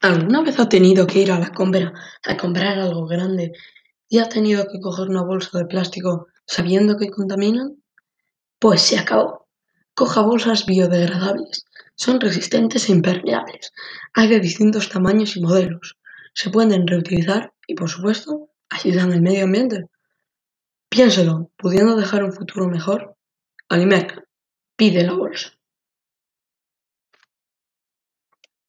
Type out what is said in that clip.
¿Alguna vez ha tenido que ir a la compra a comprar algo grande y ha tenido que coger una bolsa de plástico sabiendo que contaminan? Pues se acabó. Coja bolsas biodegradables. Son resistentes e impermeables. Hay de distintos tamaños y modelos. Se pueden reutilizar y, por supuesto, ayudan al medio ambiente. Piénselo, pudiendo dejar un futuro mejor. Alimerca. Pide la bolsa.